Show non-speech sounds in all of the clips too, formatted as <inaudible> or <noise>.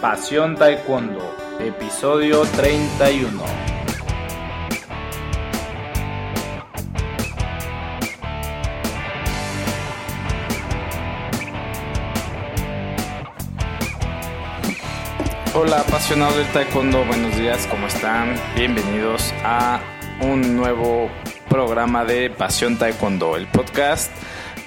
Pasión Taekwondo, episodio 31. Hola apasionados del Taekwondo, buenos días, ¿cómo están? Bienvenidos a un nuevo programa de Pasión Taekwondo, el podcast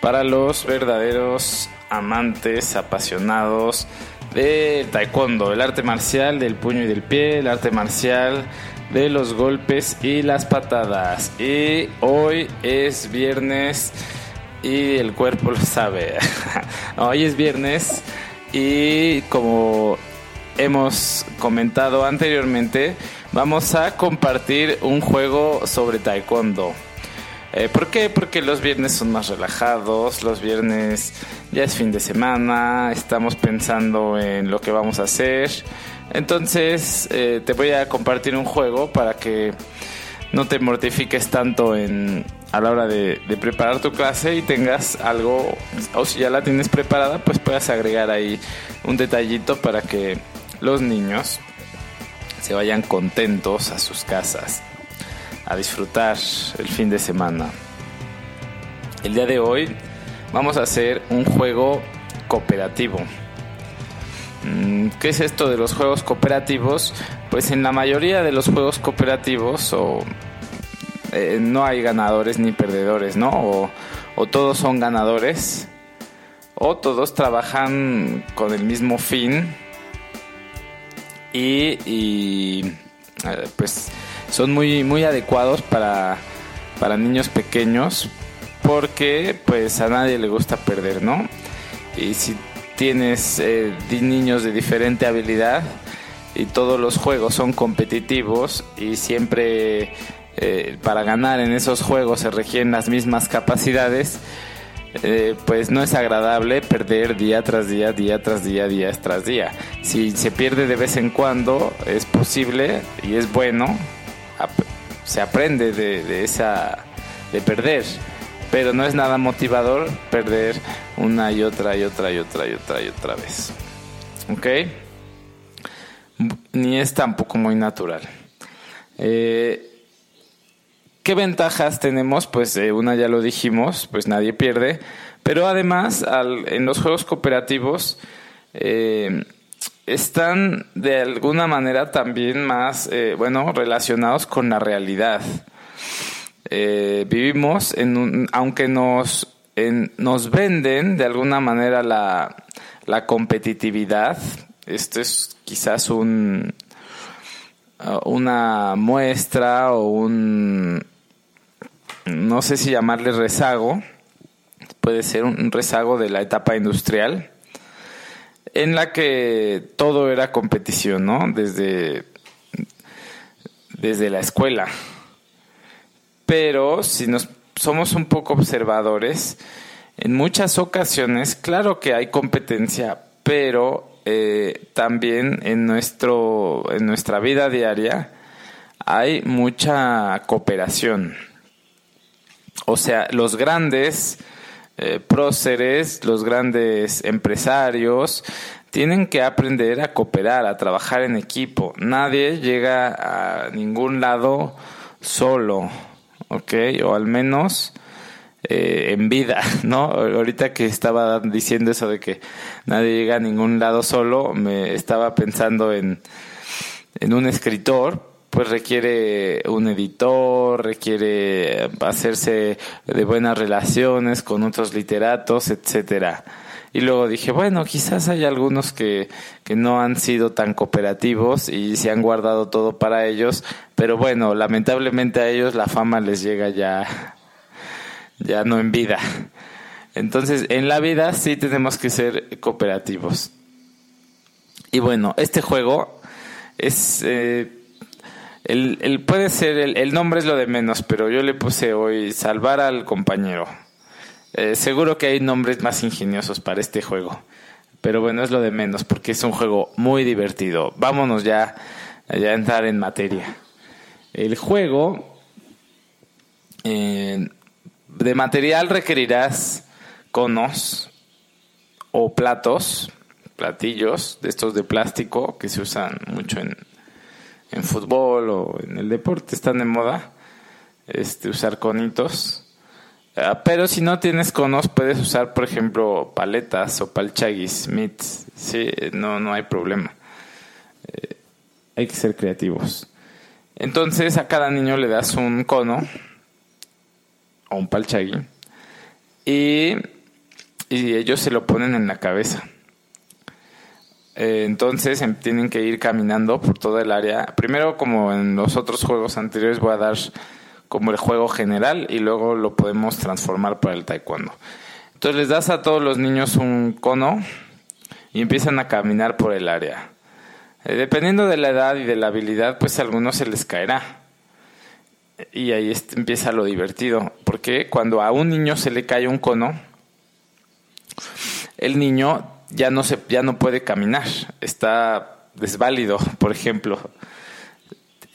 para los verdaderos amantes, apasionados de taekwondo, el arte marcial del puño y del pie, el arte marcial de los golpes y las patadas. Y hoy es viernes y el cuerpo lo sabe. <laughs> hoy es viernes y como hemos comentado anteriormente, vamos a compartir un juego sobre taekwondo. Eh, ¿Por qué? Porque los viernes son más relajados, los viernes ya es fin de semana, estamos pensando en lo que vamos a hacer. Entonces eh, te voy a compartir un juego para que no te mortifiques tanto en, a la hora de, de, preparar tu clase y tengas algo, o si ya la tienes preparada, pues puedas agregar ahí un detallito para que los niños se vayan contentos a sus casas a disfrutar el fin de semana. El día de hoy vamos a hacer un juego cooperativo. Mm, ¿Qué es esto de los juegos cooperativos? Pues en la mayoría de los juegos cooperativos o, eh, no hay ganadores ni perdedores, ¿no? O, todos son ganadores o todos trabajan con el mismo fin y, y eh, pues son muy, muy adecuados para, para niños pequeños porque pues a nadie le gusta perder, ¿no? Y si tienes eh, niños de diferente habilidad y todos los juegos son competitivos y siempre eh, para ganar en esos juegos se requieren las mismas capacidades, eh, pues no es agradable perder día tras día, día tras día, día tras día. Si se pierde de vez en cuando, es posible y es bueno se aprende de, esa de perder. Pero no es nada motivador perder una y otra y otra y otra y otra y otra vez. Ok ni es tampoco muy natural. Eh, ¿Qué ventajas tenemos? Pues eh, una ya lo dijimos, pues nadie pierde, pero además en los juegos cooperativos eh, están de alguna manera también más, eh, bueno, relacionados con la realidad. Eh, vivimos en un, aunque nos, nos venden de alguna manera la, la competitividad, esto es quizás un, una muestra o un, no sé si llamarle rezago, puede ser un rezago de la etapa industrial en la que todo era competición, ¿no? Desde, desde la escuela. Pero si nos somos un poco observadores, en muchas ocasiones, claro que hay competencia, pero eh, también en, nuestro, en nuestra vida diaria hay mucha cooperación. O sea, los grandes eh, próceres, los grandes empresarios, tienen que aprender a cooperar, a trabajar en equipo. Nadie llega a ningún lado solo, ¿ok? O al menos eh, en vida, <laughs> ¿no? Ahorita que estaba diciendo eso de que nadie llega a ningún lado solo, me estaba pensando en, en un escritor pues requiere un editor, requiere hacerse de buenas relaciones con otros literatos, etcétera. Y luego dije, bueno, quizás hay algunos que, que no han sido tan cooperativos y se han guardado todo para ellos, pero bueno, lamentablemente a ellos la fama les llega ya, ya no en vida. Entonces, en la vida sí tenemos que ser cooperativos. Y bueno, este juego es... Eh, el, puede ser, el, nombre es lo de menos, pero yo le puse hoy salvar al compañero. Eh, seguro que hay nombres más ingeniosos para este juego. Pero bueno, es lo de menos porque es un juego muy divertido. Vámonos ya, ya a entrar en materia. El juego eh, de material requerirás conos o platos platillos de estos de plástico que se usan mucho en, en fútbol o en el deporte, están de moda este, usar conitos. Ah, pero si no tienes conos, puedes usar, por ejemplo, paletas o palchagis, mitts. Sí, no, no hay problema. Eh, hay que ser creativos. Entonces a cada niño le das un cono o un palchagui y, y ellos se lo ponen en la cabeza. Eh, entonces em, tienen que ir caminando por toda el área. Primero, como en los otros juegos anteriores, voy a dar como el juego general y luego lo podemos transformar para el taekwondo. Entonces les das a todos los niños un cono y empiezan a caminar por el área. Eh, dependiendo de la edad y de la habilidad, pues a algunos se les caerá. Y ahí empieza lo divertido, porque cuando a un niño se le cae un cono, el niño ya no se ya no puede caminar, está desválido, <laughs> por ejemplo.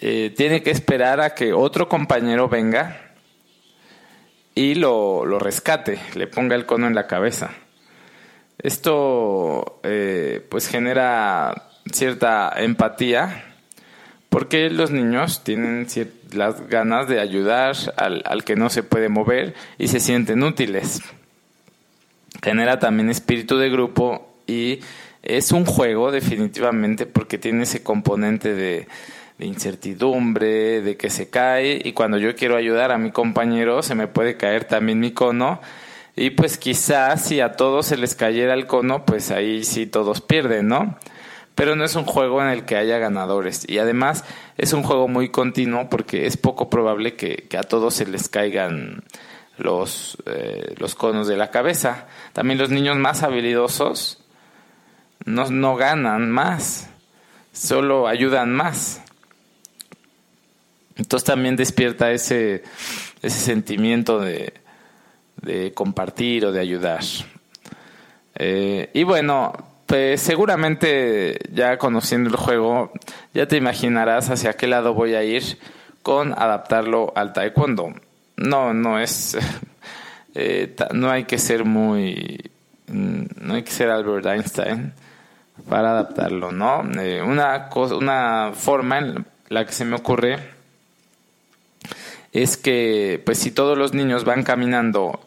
Eh, tiene que esperar a que otro compañero venga y lo, lo, rescate, le ponga el cono en la cabeza. Esto eh, pues genera cierta empatía porque los niños tienen las ganas de ayudar al, al que no se puede mover y se sienten útiles. Genera también espíritu de grupo y es un juego definitivamente porque tiene ese componente de, incertidumbre, de que se cae y cuando yo quiero ayudar a mi compañero se me puede caer también mi cono y pues quizás si a todos se les cayera el cono, pues ahí sí todos pierden, ¿no? Pero no es un juego en el que haya ganadores y además es un juego muy continuo porque es poco probable que, a todos se les caigan los, eh, los conos de la cabeza. También los niños más habilidosos no, no ganan más, solo ayudan más. Entonces también despierta ese, ese sentimiento de, de compartir o de ayudar. Eh, y bueno, pues seguramente ya conociendo el juego, ya te imaginarás hacia qué lado voy a ir con adaptarlo al taekwondo. No, no es, <laughs> eh, no hay que ser muy, no hay que ser Albert Einstein para adaptarlo, ¿no? Eh, una cosa, una forma en la que se me ocurre es que pues si todos los niños van caminando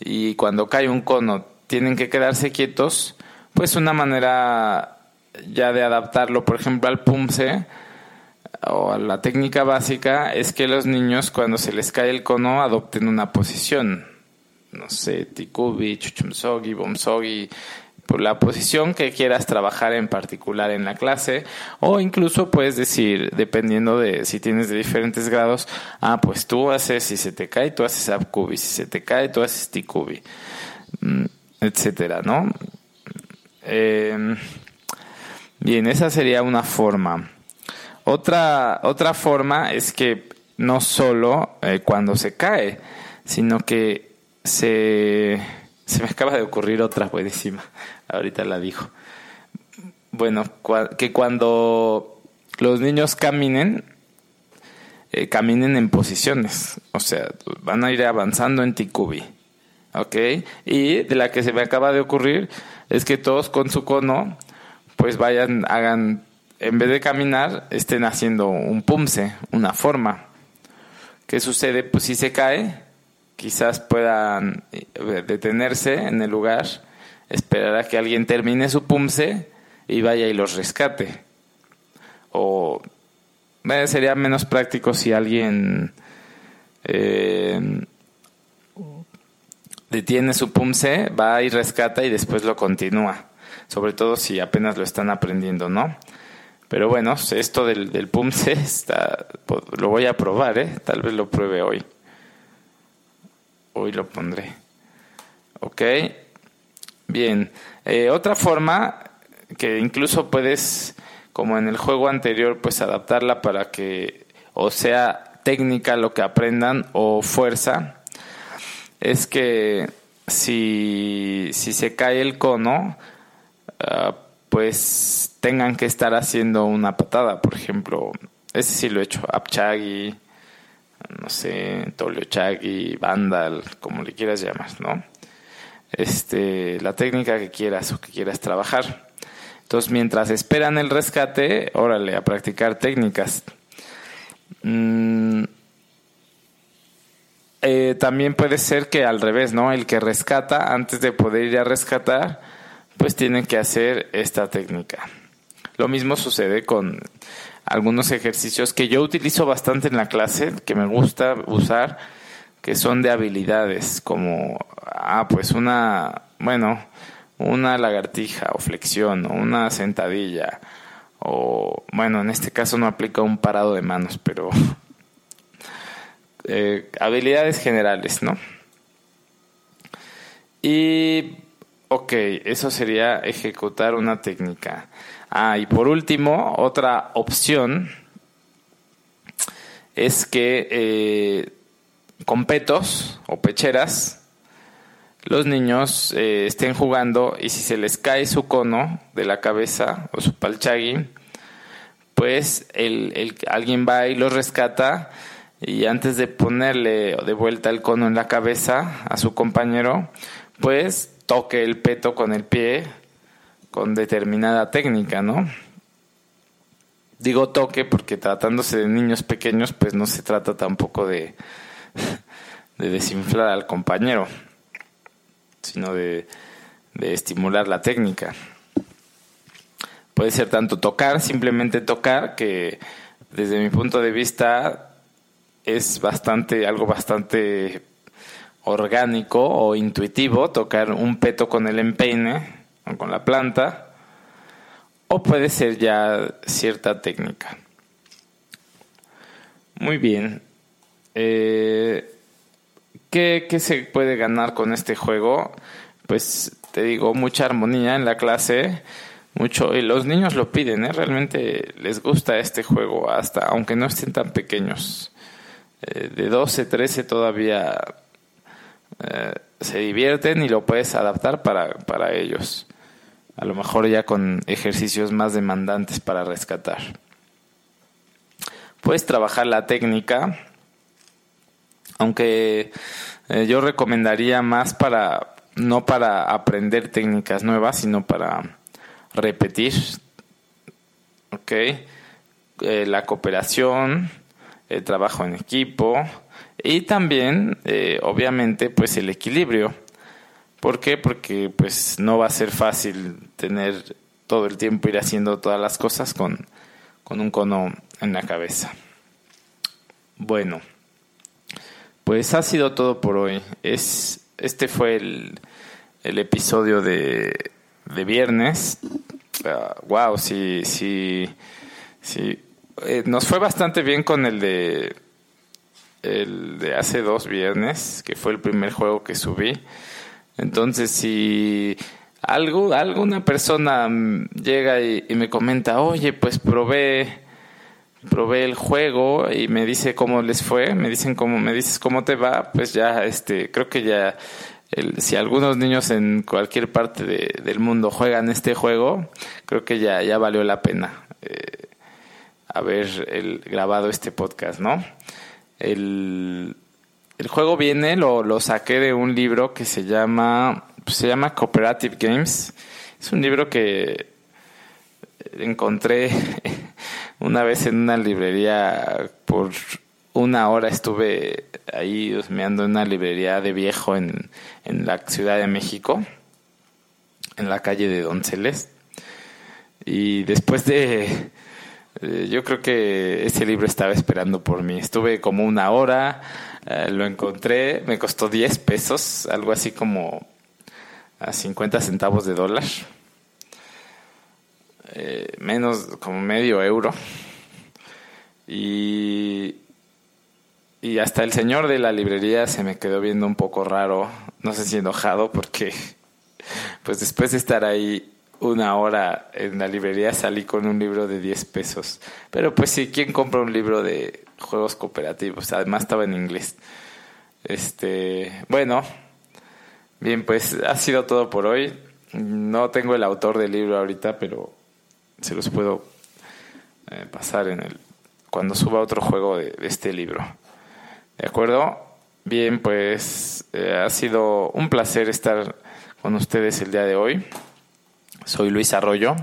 y cuando cae un cono tienen que quedarse quietos, pues una manera ya de adaptarlo, por ejemplo, al pumse o la técnica básica es que los niños cuando se les cae el cono adopten una posición. No sé, tikubi, chuchumsogi, bomsogi, por la posición que quieras trabajar en particular en la clase o incluso puedes decir dependiendo de si tienes de diferentes grados ah pues tú haces si se te cae tú haces abkubi si se te cae tú haces tikubi mm, etcétera no em, bien esa sería una forma otra otra forma es que no solo eh, cuando se cae sino que se se me acaba de ocurrir otra buenísima. <laughs> Ahorita la dijo. Bueno, que cuando los niños caminen, eh, caminen en posiciones. O sea, van a ir avanzando en Tikubi. ¿Ok? Y de la que se me acaba de ocurrir es que todos con su cono, pues vayan, hagan, en vez de caminar, estén haciendo un pumse, una forma. ¿Qué sucede? Pues si se cae, quizás puedan eh, detenerse en el lugar, esperar a que alguien termine su pumse y vaya y los rescate. O sería menos práctico si alguien eh, detiene su pumse, va y rescata y después lo continúa. Sobre todo si apenas lo están aprendiendo, ¿no? Pero bueno, esto del, del pumse <laughs> está, lo voy a probar, ¿eh? Tal vez lo pruebe hoy hoy lo pondré. Ok. Bien. Eh, otra forma que incluso puedes, como en el juego anterior, pues adaptarla para que o sea técnica lo que aprendan o fuerza, es que si, si se cae el cono, ah, pues tengan que estar haciendo una patada, por ejemplo. Ese sí lo he hecho, Apchagi, no sé, Chagui, Vandal, como le quieras llamar, ¿no? Este, la técnica que quieras o que quieras trabajar. Entonces, mientras esperan el rescate, órale, a practicar técnicas. Mm, eh, también puede ser que al revés, ¿no? El que rescata, antes de poder ir a rescatar, pues tiene que hacer esta técnica. Lo mismo sucede con algunos ejercicios que yo utilizo bastante en la clase, que me gusta usar, que son de habilidades, como, ah, pues una, bueno, una lagartija o flexión o una sentadilla o bueno en este caso no aplica un parado de manos pero <laughs> eh, habilidades generales no y ok eso sería ejecutar una técnica. Ah y por último otra opción es que eh, con petos o pecheras los niños eh, estén jugando y si se les cae su cono de la cabeza o su palchagui, pues el, alguien va y los rescata y antes de ponerle de vuelta el cono en la cabeza a su compañero, pues toque el peto con el pie con determinada técnica, ¿no? Digo toque porque tratándose de niños pequeños, pues no se trata tampoco de, <laughs> de desinflar al compañero sino de, estimular la técnica. Puede ser tanto tocar, simplemente tocar, que desde mi punto de vista es bastante, algo bastante orgánico o intuitivo, tocar un peto con el empeine o con la planta, o puede ser ya cierta técnica. Muy bien. Eh, ¿Qué, se puede ganar con este juego? Pues te digo, mucha armonía en la clase, mucho, y los niños lo piden, ¿eh? realmente les gusta este juego, hasta aunque no estén tan pequeños. Eh, de 12, 13 todavía eh, se divierten y lo puedes adaptar para, para ellos. A lo mejor ya con ejercicios más demandantes para rescatar. Puedes trabajar la técnica aunque eh, yo recomendaría más para, no para aprender técnicas nuevas, sino para repetir, ¿ok? Eh, la cooperación, el trabajo en equipo y también, eh, obviamente, pues el equilibrio. ¿Por qué? Porque pues no va a ser fácil tener todo el tiempo ir haciendo todas las cosas con, con un cono en la cabeza. Bueno. Pues ha sido todo por hoy. Es, este fue el, el episodio de, de viernes. wow, ah, sí, sí, sí. Eh, nos fue bastante bien con el de el de hace dos viernes, que fue el primer juego que subí. Entonces, si algo, alguna persona llega y me comenta, oye, pues probé probé el juego y me dice cómo les fue, me dicen cómo, me dices cómo te va, pues ya, este, creo que ya, el, si algunos niños en cualquier parte del mundo juegan este juego, creo que ya, ya valió la pena eh, haber el, grabado este podcast, ¿no? El, el juego viene, lo, lo saqué de un libro que se llama, pues se llama Cooperative Games. Es un libro que encontré <laughs> una vez en una librería por una hora estuve ahí husmeando en una librería de viejo en, en la Ciudad de México, en la calle de Donceles. Y después de, yo creo que ese libro estaba esperando por mí. Estuve como una hora, eh, lo encontré, me costó 10 pesos, algo así como a 50 centavos de dólar. Eh, menos como medio euro. Y, y hasta el señor de la librería se me quedó viendo un poco raro, no sé si enojado, porque pues después de estar ahí una hora en la librería salí con un libro de 10 pesos. Pero pues sí, ¿quién compra un libro de juegos cooperativos? Además estaba en inglés. Este, bueno, bien, pues ha sido todo por hoy. No tengo el autor del libro ahorita, pero se los puedo eh, pasar en el cuando suba otro juego de, este libro. ¿De acuerdo? Bien, pues eh, ha sido un placer estar con ustedes el día de hoy. Soy Luis Arroyo.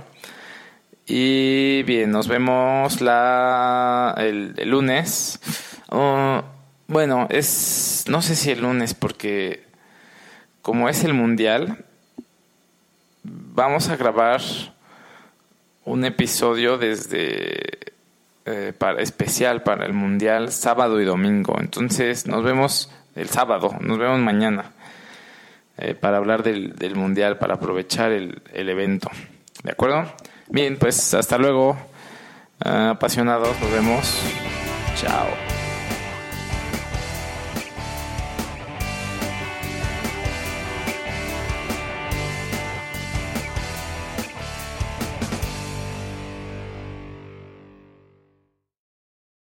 Y bien, nos vemos la, el, lunes. Oh, bueno, es. No sé si el lunes, porque como es el mundial, vamos a grabar un episodio desde eh, para, especial para el mundial sábado y domingo. Entonces nos vemos el sábado, nos vemos mañana eh, para hablar del, del, mundial, para aprovechar el, el, evento. ¿De acuerdo? Bien, pues hasta luego, apasionados, nos vemos. Chao.